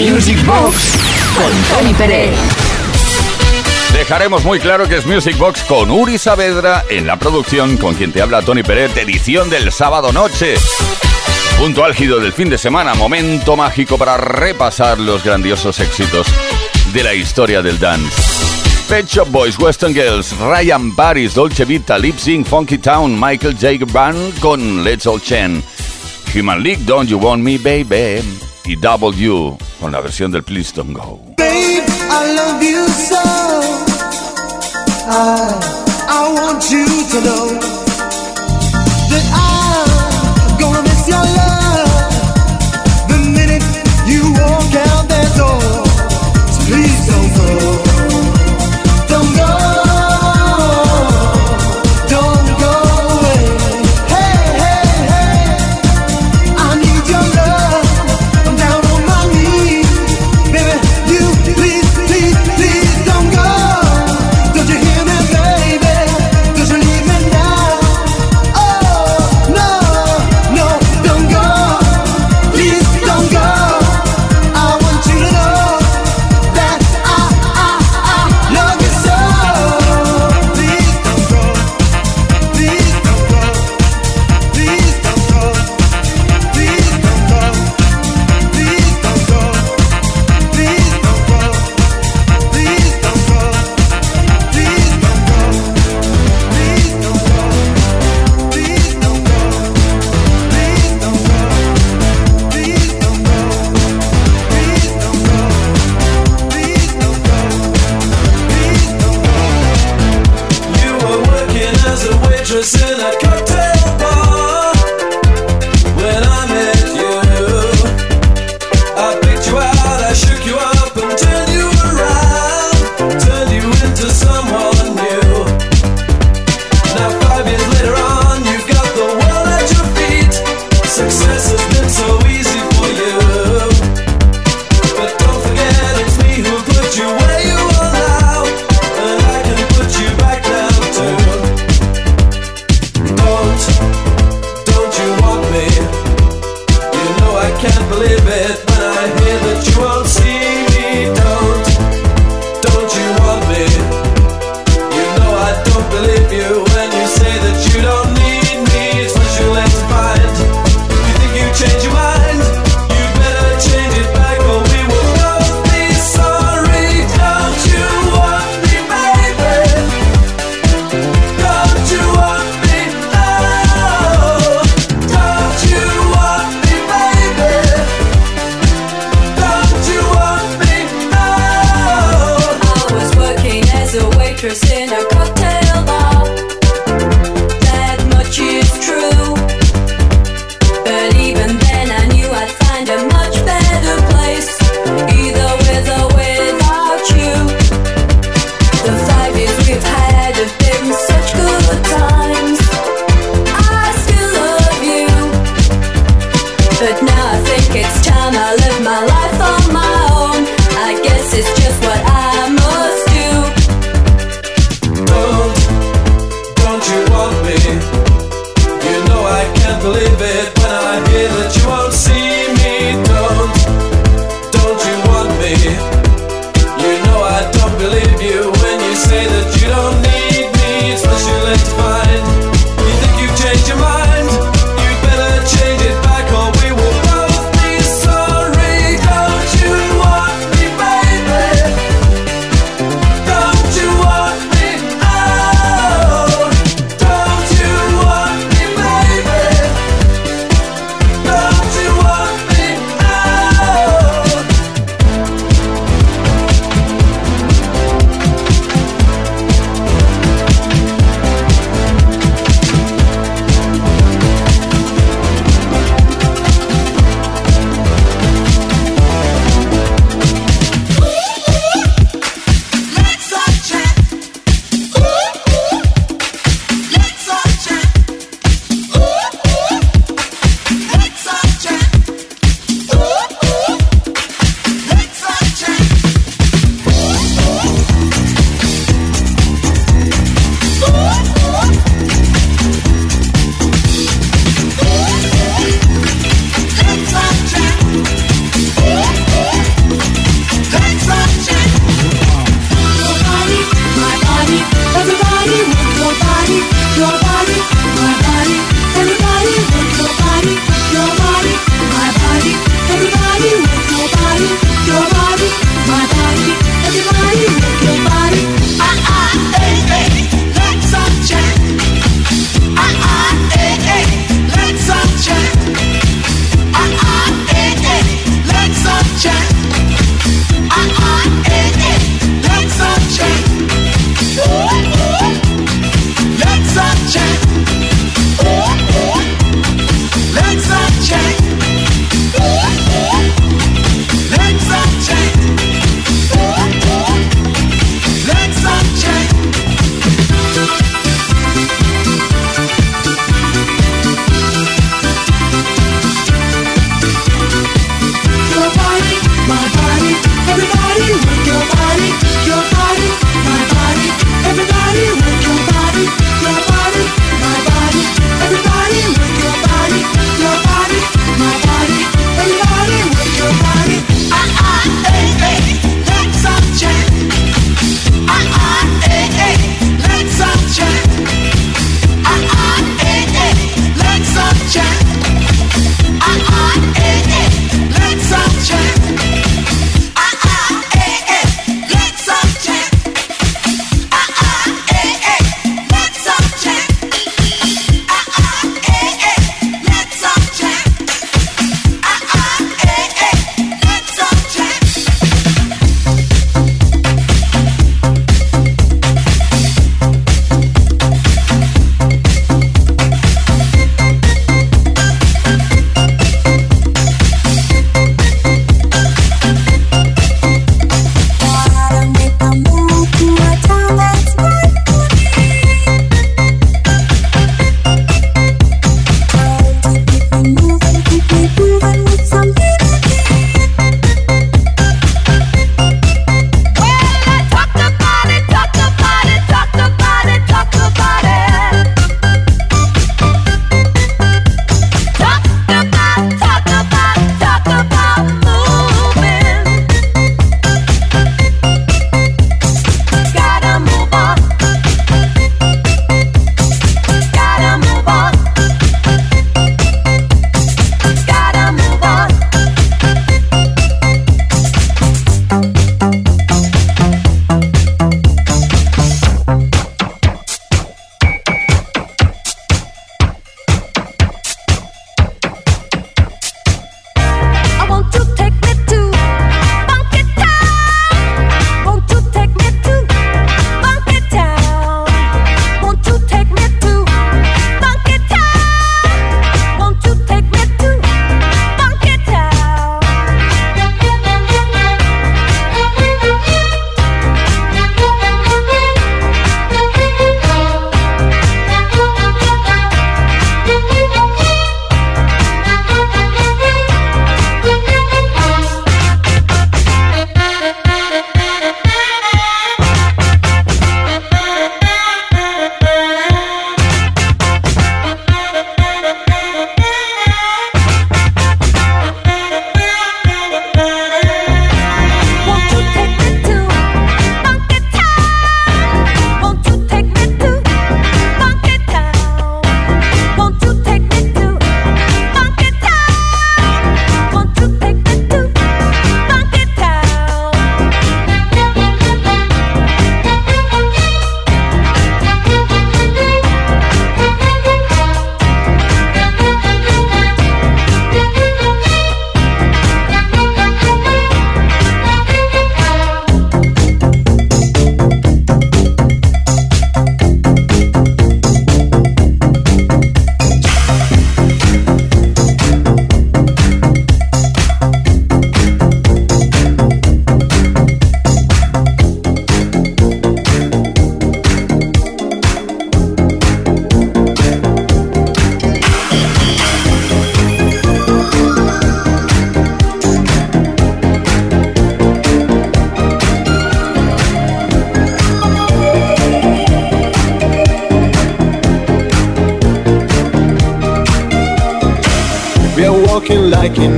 Music Box con Tony Pérez. Dejaremos muy claro que es Music Box con Uri Saavedra en la producción, con quien te habla Tony Pérez, edición del sábado noche. Punto álgido del fin de semana, momento mágico para repasar los grandiosos éxitos de la historia del dance. Pet Shop Boys, Western Girls, Ryan Paris, Dolce Vita, Lip Sync, Funky Town, Michael J. Brown con Let's All Chen, Human League, Don't You Want Me Baby y W con la versión del Please Don't Go. Babe, I love you so. I, I want you to know.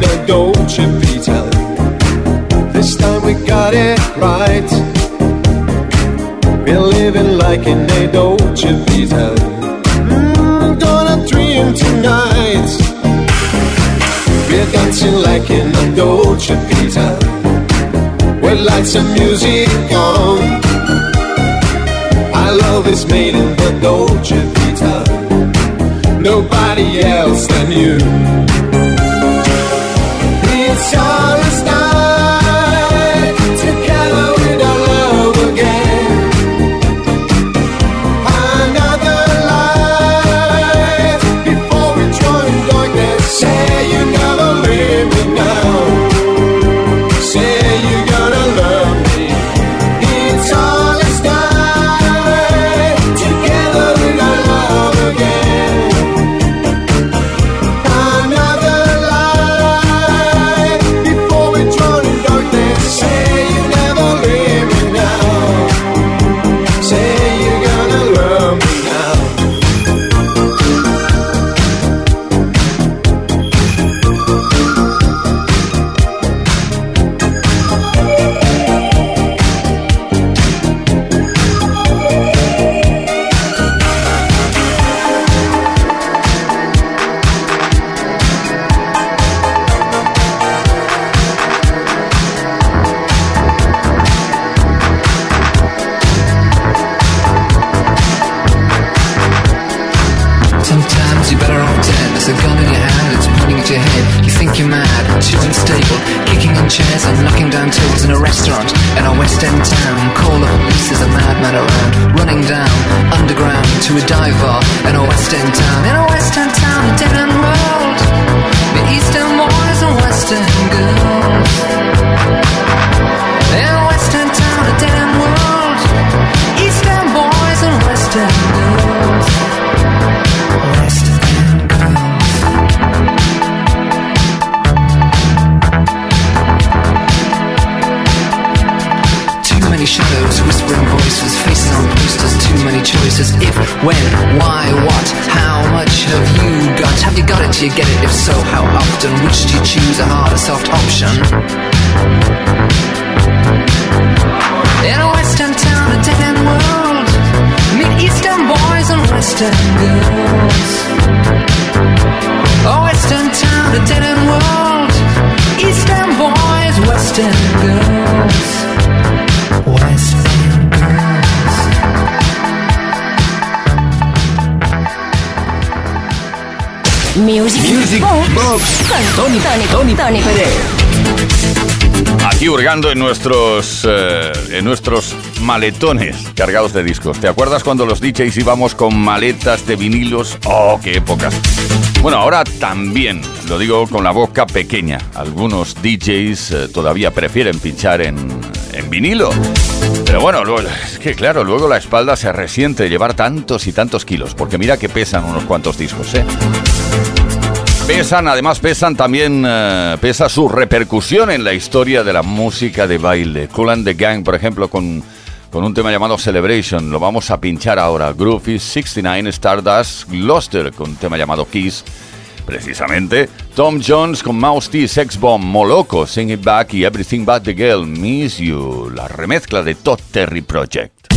A Dolce Vita. This time we got it right. We're living like in a Dolce Vita. Mm, gonna dream tonight. We're dancing like in a Dolce Vita. With lights and music on. Our love is made in the Dolce Vita. Nobody else than you. It's down tables in a restaurant in a West End town. Call the police, there's a madman around. Running down, underground to a dive bar in a West End town. In a West End town, a dead end world. The Eastern boys and Western girls. You get it? If so, how often? Which do you choose, a hard or soft option? In a western town, a dead end world, meet eastern boys and western girls. A western town, a dead end world, eastern boys, western girls. Music, Music Box Box. con Tony, Tony, Tony, Tony Pérez. Aquí hurgando en nuestros, eh, en nuestros maletones cargados de discos. ¿Te acuerdas cuando los DJs íbamos con maletas de vinilos? ¡Oh, qué épocas! Bueno, ahora también, lo digo con la boca pequeña. Algunos DJs eh, todavía prefieren pinchar en, en vinilo. Pero bueno, luego- es que claro, luego la espalda se resiente de llevar tantos y tantos kilos, porque mira que pesan unos cuantos discos, ¿eh? Pesan, además pesan también, eh, pesa su repercusión en la historia de la música de baile. Cool and the Gang, por ejemplo, con, con un tema llamado Celebration, lo vamos a pinchar ahora. Groovy 69, Stardust, Gloucester, con un tema llamado Kiss. Precisamente, Tom Jones con Mouse T, Sex Bomb, Moloco, Sing It Back y Everything But the Girl, Miss You, la remezcla de Todd Terry Project.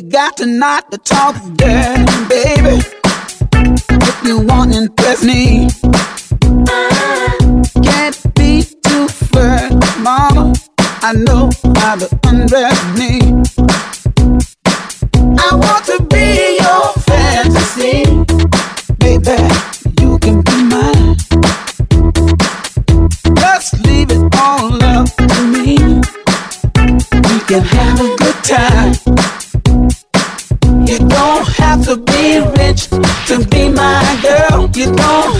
You got to knock to talk dirty, baby. If you want to impress me, can't be too firm, mama. I know how to undress me. I want to be your fantasy, baby. You can be mine. Just leave it all up to me. We can have a good time. You don't have to be rich to be my girl. You don't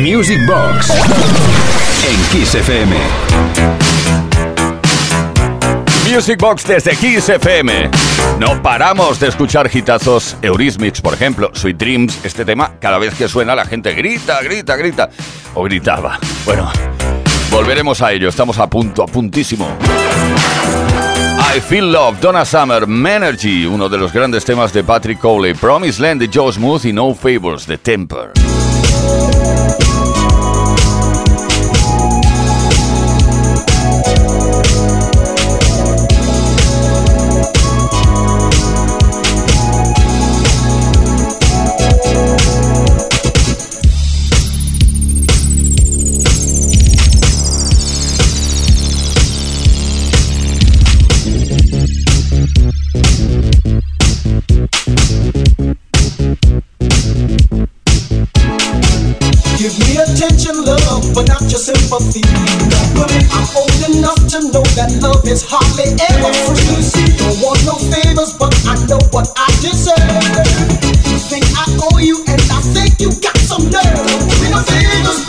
Music Box en Kiss FM. Music Box desde Kiss FM. No paramos de escuchar hitazos Eurismix, por ejemplo, Sweet Dreams. Este tema, cada vez que suena, la gente grita, grita, grita. O gritaba. Bueno, volveremos a ello. Estamos a punto, a puntísimo. I Feel Love, Donna Summer, Menergy, uno de los grandes temas de Patrick Cowley, Promise Land de Joe Smooth y No Favors de Temper. To know that love is hardly ever free. Don't want no favors, but I know what I deserve. Think I owe you, and I think you got some nerve. No favors,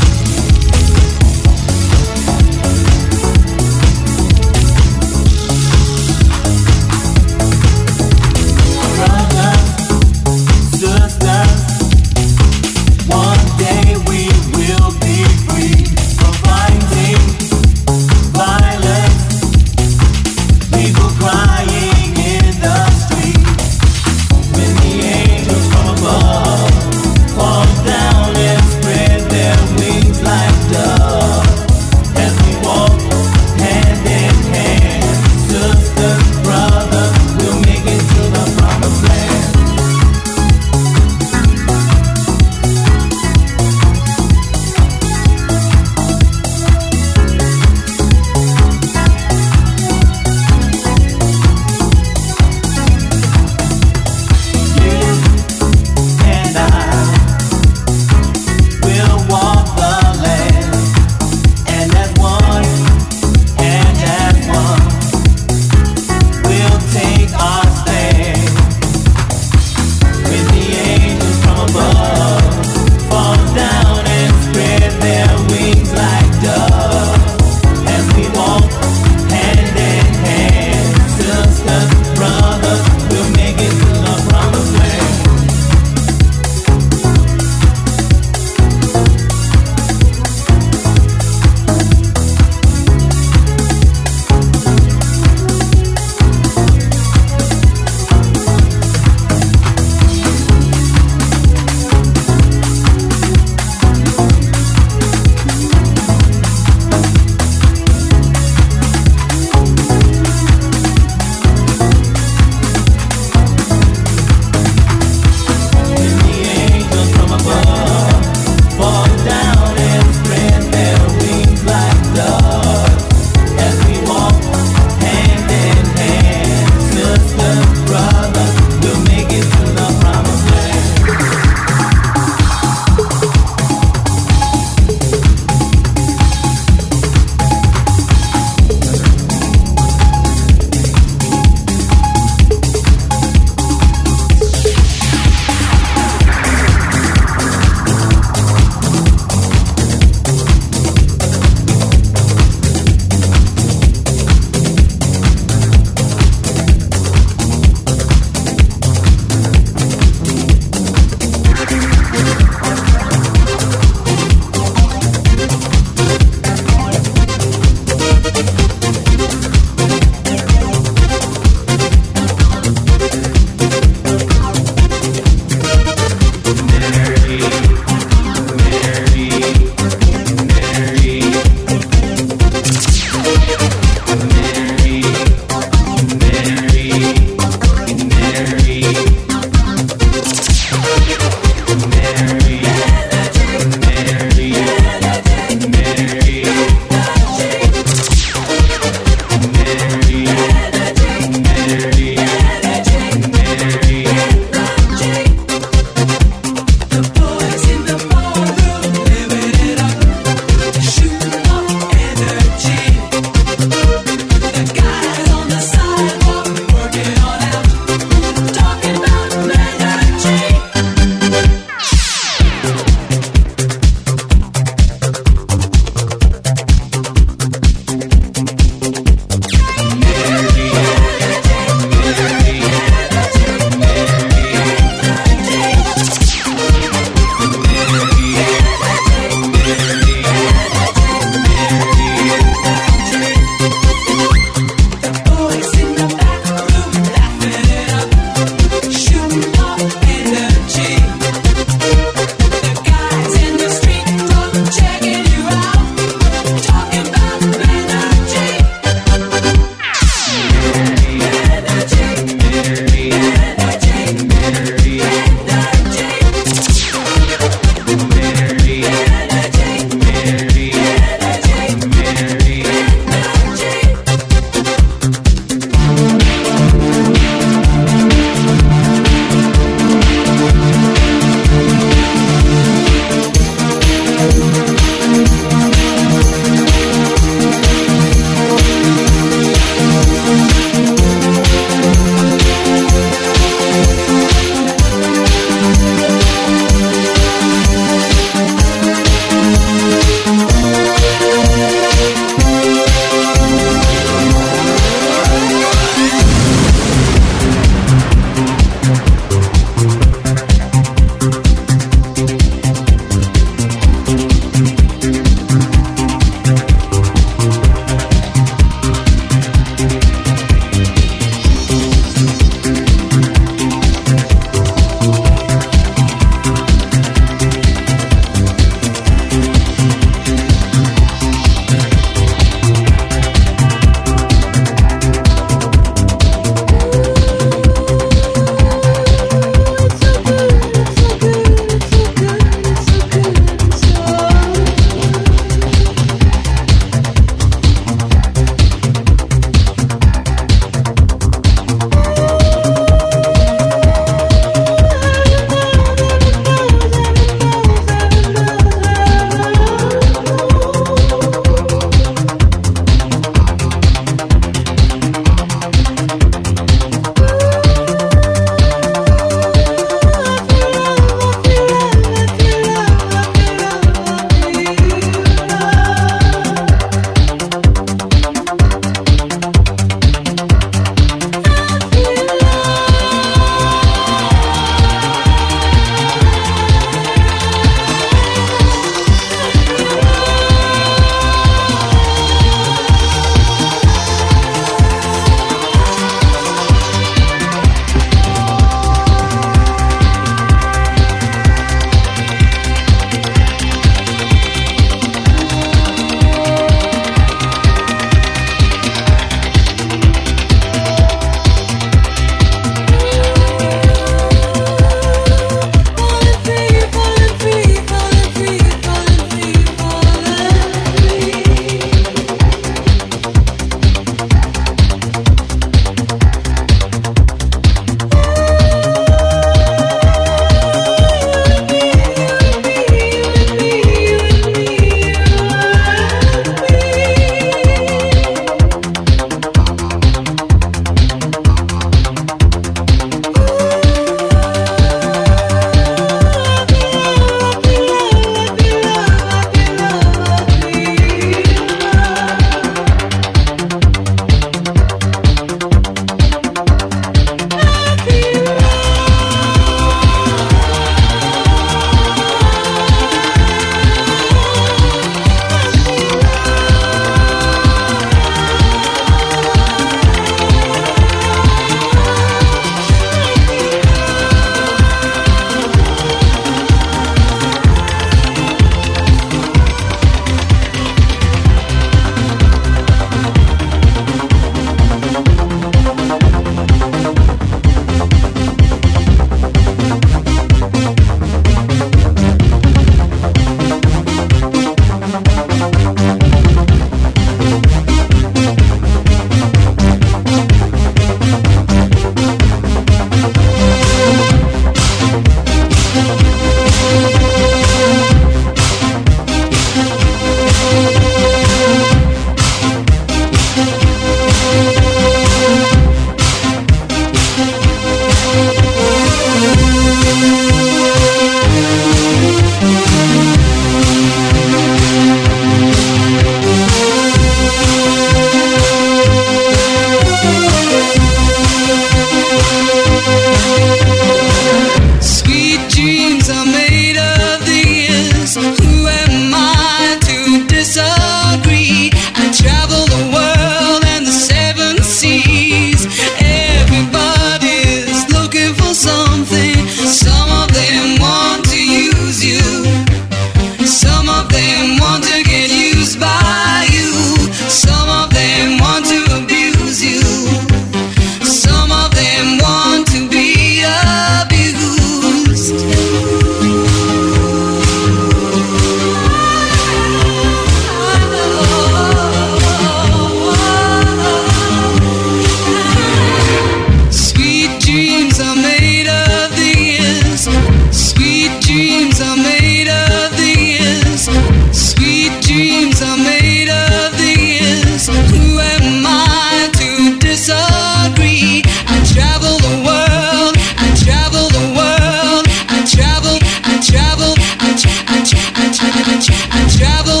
travel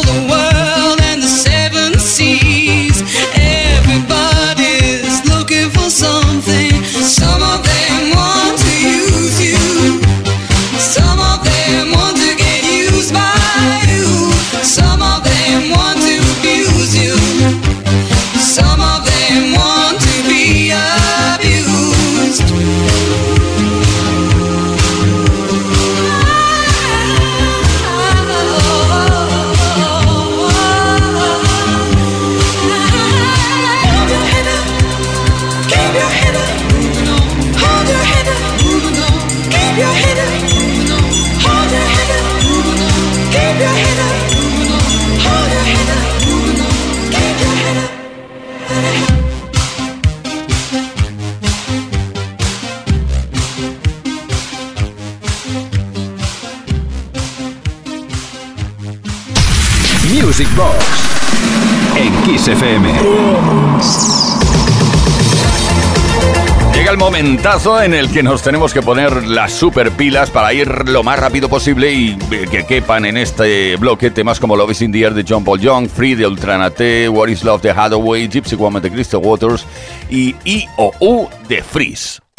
en el que nos tenemos que poner las super pilas para ir lo más rápido posible y eh, que quepan en este bloque temas como Love is in the Air de John Paul Young, Free de Ultranate, What is Love de Hathaway, Gypsy Woman de Crystal Waters y I o U de Freeze.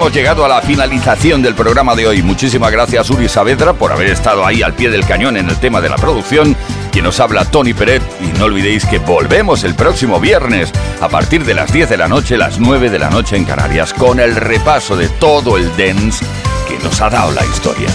Hemos llegado a la finalización del programa de hoy. Muchísimas gracias Uri Saavedra por haber estado ahí al pie del cañón en el tema de la producción. Quien nos habla Tony Peret y no olvidéis que volvemos el próximo viernes a partir de las 10 de la noche, las 9 de la noche en Canarias con el repaso de todo el dance que nos ha dado la historia.